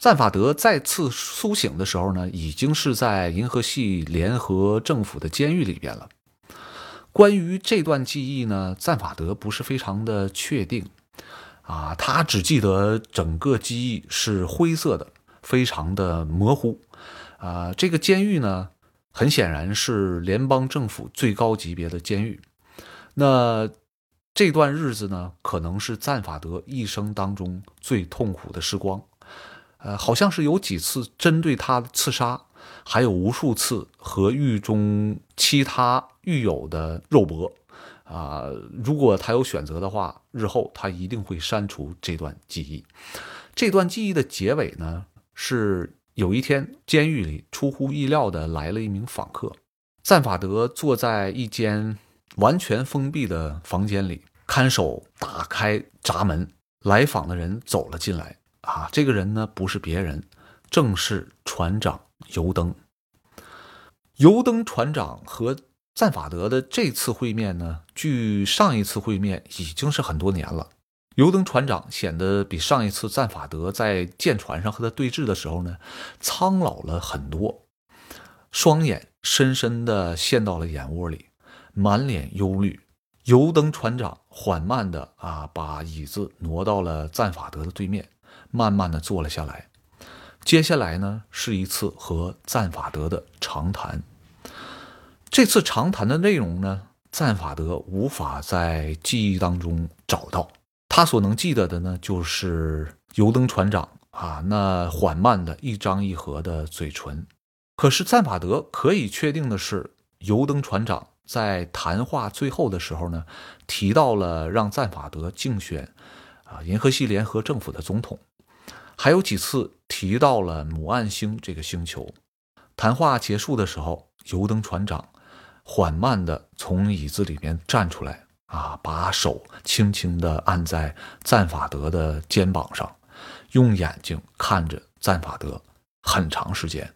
赞法德再次苏醒的时候呢，已经是在银河系联合政府的监狱里边了。关于这段记忆呢，赞法德不是非常的确定，啊，他只记得整个记忆是灰色的，非常的模糊。啊，这个监狱呢，很显然是联邦政府最高级别的监狱。那这段日子呢，可能是赞法德一生当中最痛苦的时光。呃，好像是有几次针对他的刺杀，还有无数次和狱中其他狱友的肉搏。啊，如果他有选择的话，日后他一定会删除这段记忆。这段记忆的结尾呢，是有一天监狱里出乎意料的来了一名访客。赞法德坐在一间完全封闭的房间里，看守打开闸门，来访的人走了进来。啊，这个人呢不是别人，正是船长尤登。尤登船长和赞法德的这次会面呢，距上一次会面已经是很多年了。尤登船长显得比上一次赞法德在舰船上和他对峙的时候呢，苍老了很多，双眼深深地陷到了眼窝里，满脸忧虑。尤登船长缓慢地啊，把椅子挪到了赞法德的对面。慢慢的坐了下来，接下来呢是一次和赞法德的长谈。这次长谈的内容呢，赞法德无法在记忆当中找到，他所能记得的呢，就是油灯船长啊那缓慢的一张一合的嘴唇。可是赞法德可以确定的是，油灯船长在谈话最后的时候呢，提到了让赞法德竞选啊银河系联合政府的总统。还有几次提到了母暗星这个星球。谈话结束的时候，油灯船长缓慢地从椅子里面站出来，啊，把手轻轻地按在赞法德的肩膀上，用眼睛看着赞法德很长时间。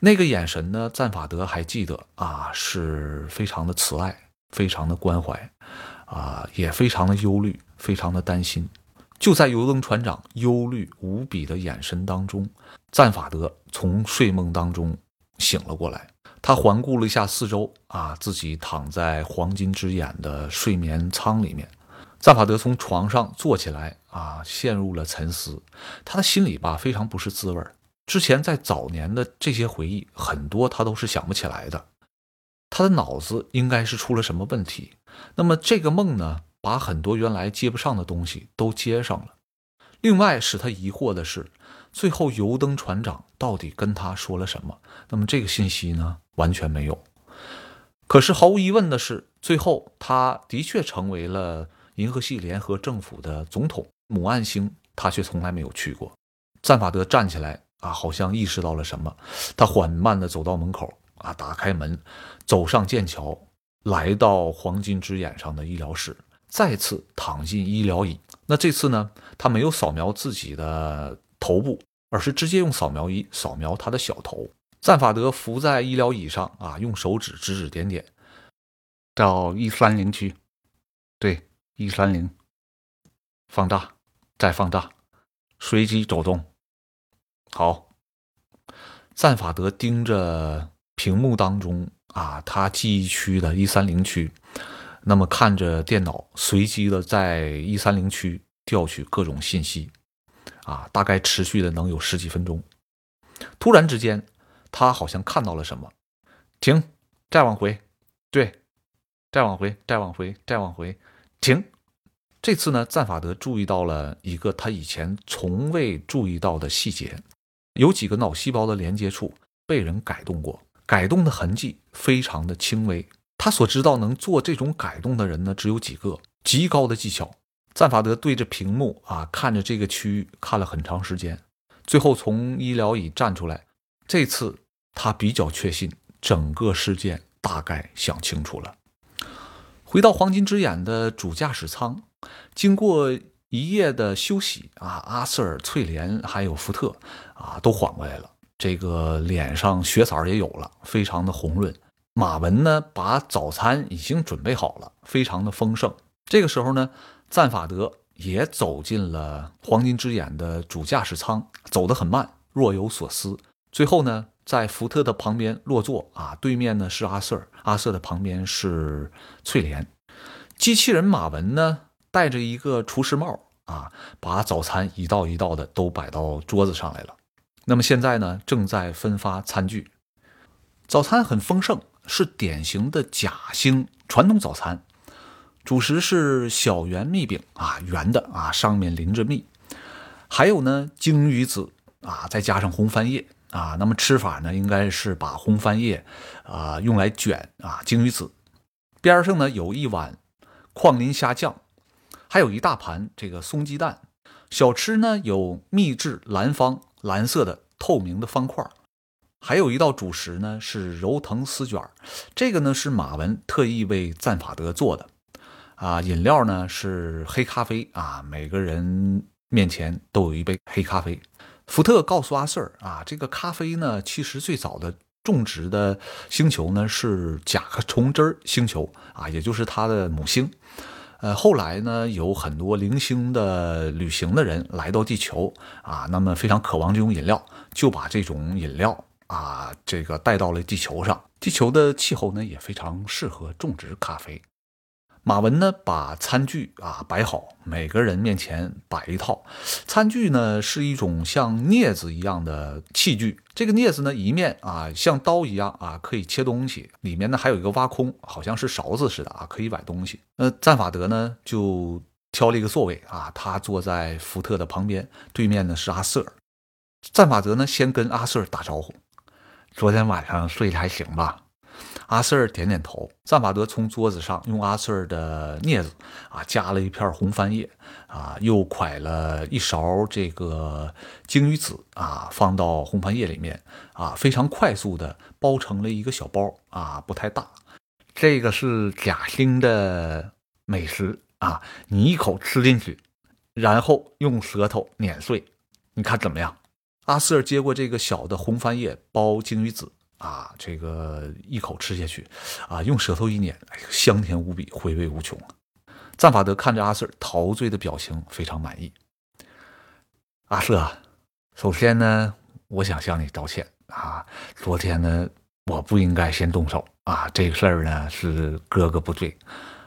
那个眼神呢，赞法德还记得啊，是非常的慈爱，非常的关怀，啊，也非常的忧虑，非常的担心。就在油灯船长忧虑无比的眼神当中，赞法德从睡梦当中醒了过来。他环顾了一下四周，啊，自己躺在黄金之眼的睡眠舱里面。赞法德从床上坐起来，啊，陷入了沉思。他的心里吧，非常不是滋味之前在早年的这些回忆，很多他都是想不起来的。他的脑子应该是出了什么问题。那么这个梦呢？把很多原来接不上的东西都接上了。另外使他疑惑的是，最后油灯船长到底跟他说了什么？那么这个信息呢，完全没有。可是毫无疑问的是，最后他的确成为了银河系联合政府的总统。母暗星他却从来没有去过。赞法德站起来啊，好像意识到了什么，他缓慢地走到门口啊，打开门，走上剑桥，来到黄金之眼上的医疗室。再次躺进医疗椅，那这次呢？他没有扫描自己的头部，而是直接用扫描仪扫描他的小头。赞法德伏在医疗椅上啊，用手指指指点点，到一三零区，对，一三零，放大，再放大，随机走动。好，赞法德盯着屏幕当中啊，他记忆区的一三零区。那么看着电脑随机的在一三零区调取各种信息，啊，大概持续的能有十几分钟。突然之间，他好像看到了什么，停，再往回，对，再往回，再往回，再往回，停。这次呢，赞法德注意到了一个他以前从未注意到的细节，有几个脑细胞的连接处被人改动过，改动的痕迹非常的轻微。他所知道能做这种改动的人呢，只有几个，极高的技巧。赞法德对着屏幕啊，看着这个区域看了很长时间，最后从医疗椅站出来。这次他比较确信整个事件大概想清楚了。回到黄金之眼的主驾驶舱，经过一夜的休息啊，阿瑟尔、翠莲还有福特啊，都缓过来了，这个脸上血色也有了，非常的红润。马文呢，把早餐已经准备好了，非常的丰盛。这个时候呢，赞法德也走进了黄金之眼的主驾驶舱，走得很慢，若有所思。最后呢，在福特的旁边落座啊，对面呢是阿瑟，阿瑟的旁边是翠莲。机器人马文呢，戴着一个厨师帽啊，把早餐一道一道的都摆到桌子上来了。那么现在呢，正在分发餐具，早餐很丰盛，是典型的假星传统早餐。主食是小圆蜜饼啊，圆的啊，上面淋着蜜。还有呢，鲸鱼子啊，再加上红番叶啊。那么吃法呢，应该是把红番叶啊用来卷啊鲸鱼子。边上呢有一碗矿林虾酱，还有一大盘这个松鸡蛋。小吃呢有秘制蓝方。蓝色的透明的方块，还有一道主食呢是柔藤丝卷这个呢是马文特意为赞法德做的，啊，饮料呢是黑咖啡。啊，每个人面前都有一杯黑咖啡。福特告诉阿瑟儿啊，这个咖啡呢其实最早的种植的星球呢是甲壳虫汁星球。啊，也就是它的母星。呃，后来呢，有很多零星的旅行的人来到地球。啊，那么非常渴望这种饮料，就把这种饮料啊，这个带到了地球上。地球的气候呢，也非常适合种植咖啡。马文呢，把餐具啊摆好，每个人面前摆一套。餐具呢，是一种像镊子一样的器具。这个镊子呢，一面啊像刀一样啊，可以切东西；里面呢还有一个挖空，好像是勺子似的啊，可以崴东西。那赞法德呢，就挑了一个座位啊，他坐在福特的旁边，对面呢是阿瑟。赞法德呢，先跟阿瑟打招呼：“昨天晚上睡得还行吧？”阿瑟尔点点头，赞法德从桌子上用阿瑟尔的镊子啊夹了一片红番叶啊，又蒯了一勺这个鲸鱼籽啊，放到红番叶里面啊，非常快速的包成了一个小包啊，不太大。这个是贾星的美食啊，你一口吃进去，然后用舌头碾碎，你看怎么样？阿瑟接过这个小的红番叶包鲸鱼籽。啊，这个一口吃下去，啊，用舌头一捻，哎，香甜无比，回味无穷啊！赞法德看着阿瑟陶醉的表情，非常满意。阿瑟首先呢，我想向你道歉啊，昨天呢，我不应该先动手啊，这个事儿呢是哥哥不对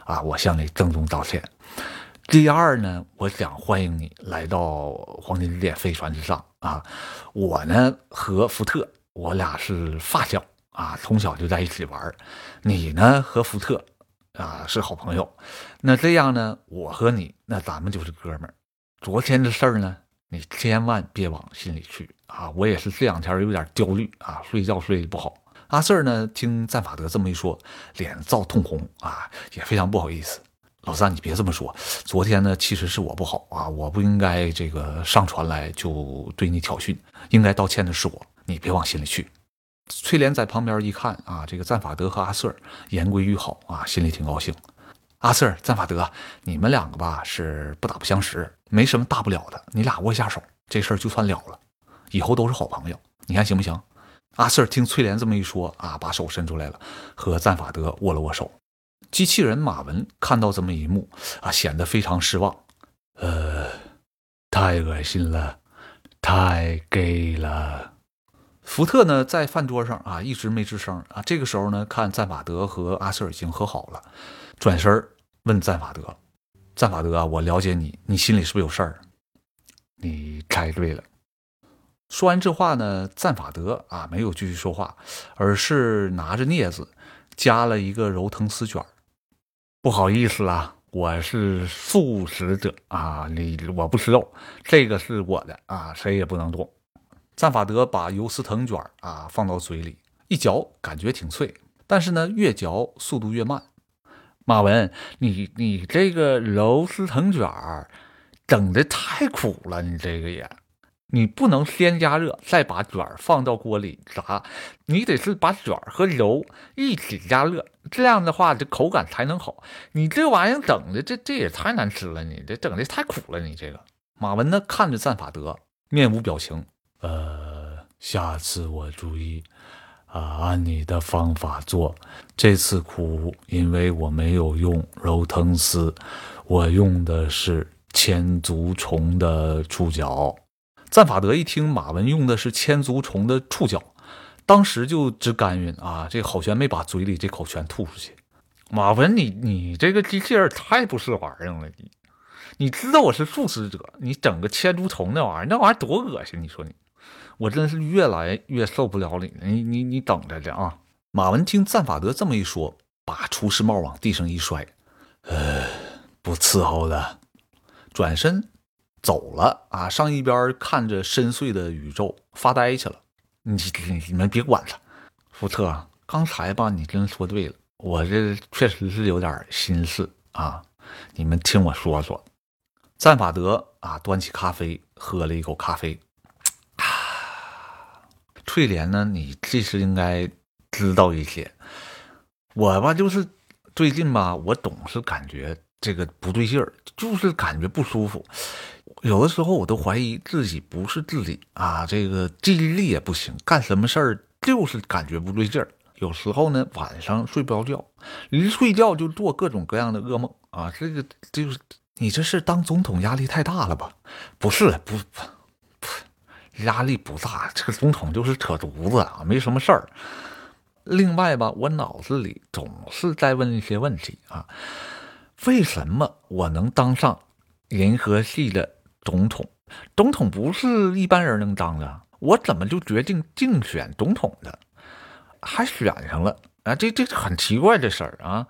啊，我向你郑重道歉。第二呢，我想欢迎你来到黄金之点飞船之上啊，我呢和福特。我俩是发小啊，从小就在一起玩你呢和福特啊是好朋友，那这样呢，我和你那咱们就是哥们儿。昨天的事儿呢，你千万别往心里去啊。我也是这两天有点焦虑啊，睡觉睡得不好。阿 Sir 呢，听赞法德这么一说，脸燥通红啊，也非常不好意思。老三，你别这么说，昨天呢其实是我不好啊，我不应该这个上船来就对你挑衅，应该道歉的是我。你别往心里去。翠莲在旁边一看啊，这个赞法德和阿瑟言归于好啊，心里挺高兴。阿瑟、赞法德，你们两个吧是不打不相识，没什么大不了的，你俩握下手，这事儿就算了了，以后都是好朋友，你看行不行？阿瑟听翠莲这么一说啊，把手伸出来了，和赞法德握了握手。机器人马文看到这么一幕啊，显得非常失望。呃，太恶心了，太 gay 了。福特呢，在饭桌上啊，一直没吱声啊。这个时候呢，看赞法德和阿瑟已经和好了，转身问赞法德：“赞法德啊，我了解你，你心里是不是有事儿？”你猜对了。说完这话呢，赞法德啊，没有继续说话，而是拿着镊子夹了一个柔藤丝卷。不好意思啊，我是素食者啊，你我不吃肉，这个是我的啊，谁也不能动。赞法德把油丝藤卷啊放到嘴里一嚼，感觉挺脆，但是呢，越嚼速度越慢。马文，你你这个油丝藤卷整的太苦了，你这个也，你不能先加热再把卷放到锅里炸，你得是把卷和油一起加热，这样的话这口感才能好。你这玩意儿整的这这也太难吃了，你这整的太苦了，你这个。马文呢看着赞法德，面无表情。呃，下次我注意啊，按你的方法做。这次苦，因为我没有用柔藤丝，我用的是千足虫的触角。赞法德一听马文用的是千足虫的触角，当时就直干晕啊！这好悬没把嘴里这口全吐出去。马文，你你这个机器人太不是玩意儿了！你你知道我是素食者，你整个千足虫那玩意儿，那玩意儿多恶心！你说你，我真是越来越受不了你了！你你你等着去啊！马文听赞法德这么一说，把厨师帽往地上一摔，呃，不伺候了，转身。走了啊，上一边看着深邃的宇宙发呆去了。你你你们别管他，福特，刚才吧，你真说对了，我这确实是有点心事啊。你们听我说说。赞法德啊，端起咖啡喝了一口咖啡。啊，翠莲呢？你这是应该知道一些。我吧，就是最近吧，我总是感觉这个不对劲儿，就是感觉不舒服。有的时候我都怀疑自己不是自己啊，这个记忆力也不行，干什么事儿就是感觉不对劲儿。有时候呢，晚上睡不着觉，一睡觉就做各种各样的噩梦啊。这个就是你这是当总统压力太大了吧？不是，不不不，压力不大，这个总统就是扯犊子啊，没什么事儿。另外吧，我脑子里总是在问一些问题啊，为什么我能当上银河系的？总统，总统不是一般人能当的。我怎么就决定竞选总统的，还选上了啊？这这很奇怪的事儿啊！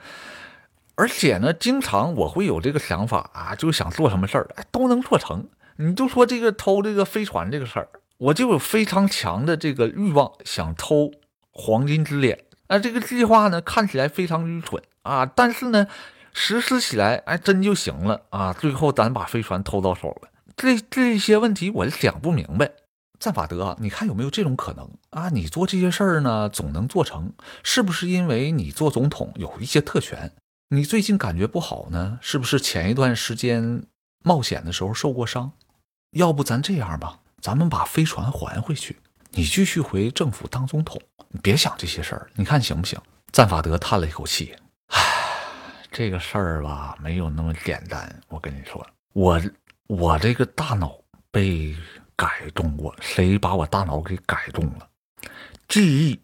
而且呢，经常我会有这个想法啊，就想做什么事儿，哎，都能做成。你就说这个偷这个飞船这个事儿，我就有非常强的这个欲望，想偷黄金之脸。啊，这个计划呢，看起来非常愚蠢啊，但是呢，实施起来，哎，真就行了啊！最后咱把飞船偷到手了。这这些问题我想不明白，赞法德，你看有没有这种可能啊？你做这些事儿呢，总能做成，是不是因为你做总统有一些特权？你最近感觉不好呢，是不是前一段时间冒险的时候受过伤？要不咱这样吧，咱们把飞船还回去，你继续回政府当总统，你别想这些事儿，你看行不行？赞法德叹了一口气，唉，这个事儿吧，没有那么简单。我跟你说，我。我这个大脑被改动过，谁把我大脑给改动了？记忆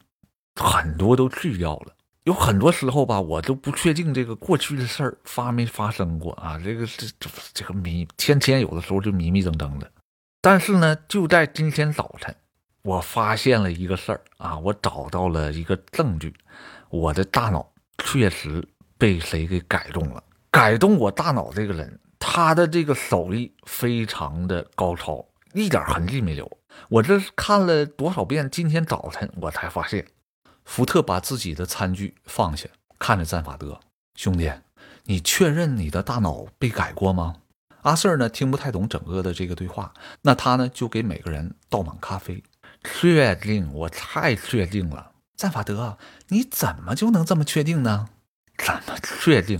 很多都去掉了，有很多时候吧，我都不确定这个过去的事儿发没发生过啊。这个这这个迷，天天有的时候就迷迷瞪瞪的。但是呢，就在今天早晨，我发现了一个事儿啊，我找到了一个证据，我的大脑确实被谁给改动了？改动我大脑这个人。他的这个手艺非常的高超，一点痕迹没留。我这是看了多少遍？今天早晨我才发现。福特把自己的餐具放下，看着赞法德兄弟：“你确认你的大脑被改过吗？”阿 Sir 呢听不太懂整个的这个对话，那他呢就给每个人倒满咖啡。确定，我太确定了。赞法德，你怎么就能这么确定呢？怎么确定？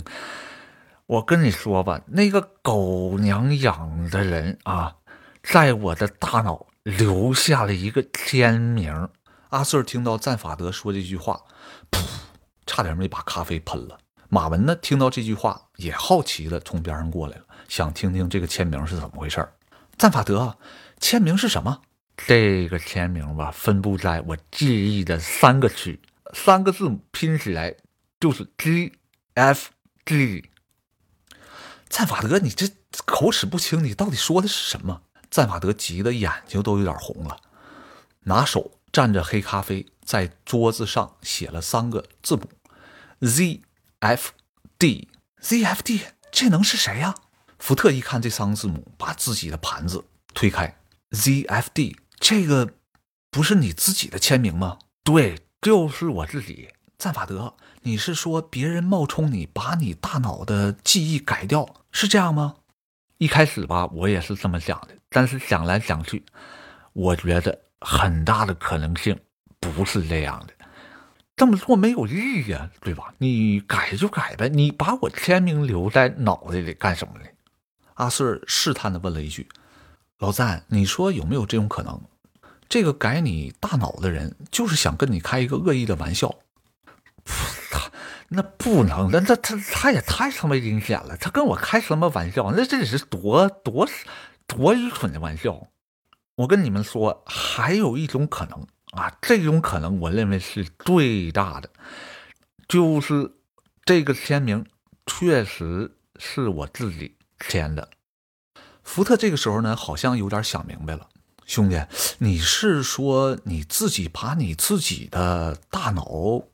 我跟你说吧，那个狗娘养的人啊，在我的大脑留下了一个签名。阿瑟听到赞法德说这句话，噗，差点没把咖啡喷了。马文呢，听到这句话也好奇的从边上过来了，想听听这个签名是怎么回事。赞法德，签名是什么？这个签名吧，分布在我记忆的三个区，三个字母拼起来就是 G F G。赞法德，你这口齿不清，你到底说的是什么？赞法德急得眼睛都有点红了，拿手蘸着黑咖啡，在桌子上写了三个字母：Z F D。Z F D，这能是谁呀？福特一看这三个字母，把自己的盘子推开。Z F D，这个不是你自己的签名吗？对，就是我自己。赞法德，你是说别人冒充你，把你大脑的记忆改掉，是这样吗？一开始吧，我也是这么想的，但是想来想去，我觉得很大的可能性不是这样的。这么做没有意义啊，对吧？你改就改呗，你把我签名留在脑袋里干什么呢？阿 Sir 试探的问了一句：“老赞，你说有没有这种可能？这个改你大脑的人，就是想跟你开一个恶意的玩笑？”他 那不能，那他他他也太他妈阴险了！他跟我开什么玩笑？那这是多多多愚蠢的玩笑！我跟你们说，还有一种可能啊，这种可能我认为是最大的，就是这个签名确实是我自己签的。福特这个时候呢，好像有点想明白了，兄弟，你是说你自己把你自己的大脑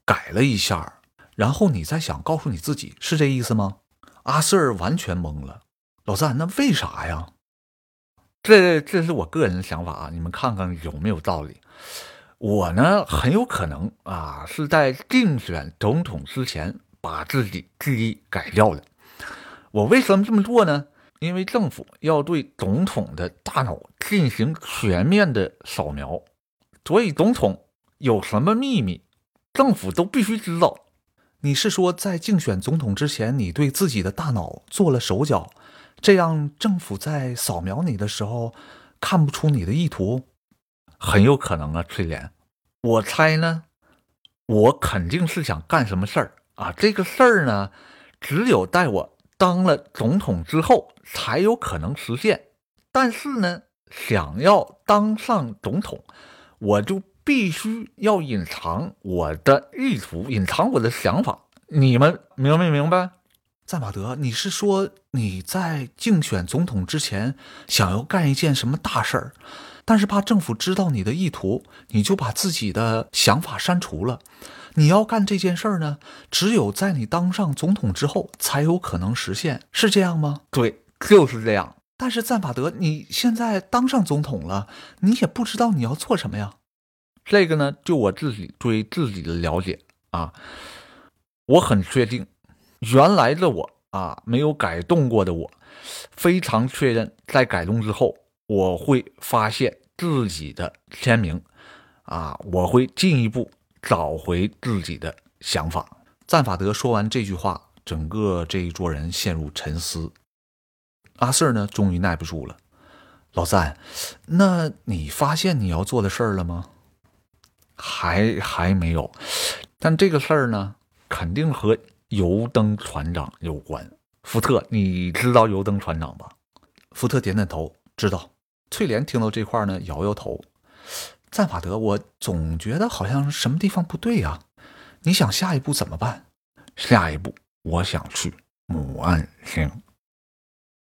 改了一下？然后你再想告诉你自己是这意思吗？阿 Sir 完全懵了。老赞，那为啥呀？这这是我个人的想法啊，你们看看有没有道理？我呢，很有可能啊是在竞选总统之前把自己记忆改掉了。我为什么这么做呢？因为政府要对总统的大脑进行全面的扫描，所以总统有什么秘密，政府都必须知道。你是说，在竞选总统之前，你对自己的大脑做了手脚，这样政府在扫描你的时候看不出你的意图？很有可能啊，翠莲。我猜呢，我肯定是想干什么事儿啊？这个事儿呢，只有在我当了总统之后才有可能实现。但是呢，想要当上总统，我就。必须要隐藏我的意图，隐藏我的想法。你们明没明白？赞马德，你是说你在竞选总统之前想要干一件什么大事儿，但是怕政府知道你的意图，你就把自己的想法删除了？你要干这件事儿呢，只有在你当上总统之后才有可能实现，是这样吗？对，就是这样。但是赞法德，你现在当上总统了，你也不知道你要做什么呀？这个呢，就我自己对自己的了解啊，我很确定，原来的我啊，没有改动过的我，非常确认，在改动之后，我会发现自己的签名啊，我会进一步找回自己的想法。赞法德说完这句话，整个这一桌人陷入沉思。阿 Sir 呢，终于耐不住了，老赞，那你发现你要做的事儿了吗？还还没有，但这个事儿呢，肯定和油灯船长有关。福特，你知道油灯船长吧？福特点点头，知道。翠莲听到这块呢，摇摇头。赞法德，我总觉得好像什么地方不对啊。你想下一步怎么办？下一步，我想去母岸星。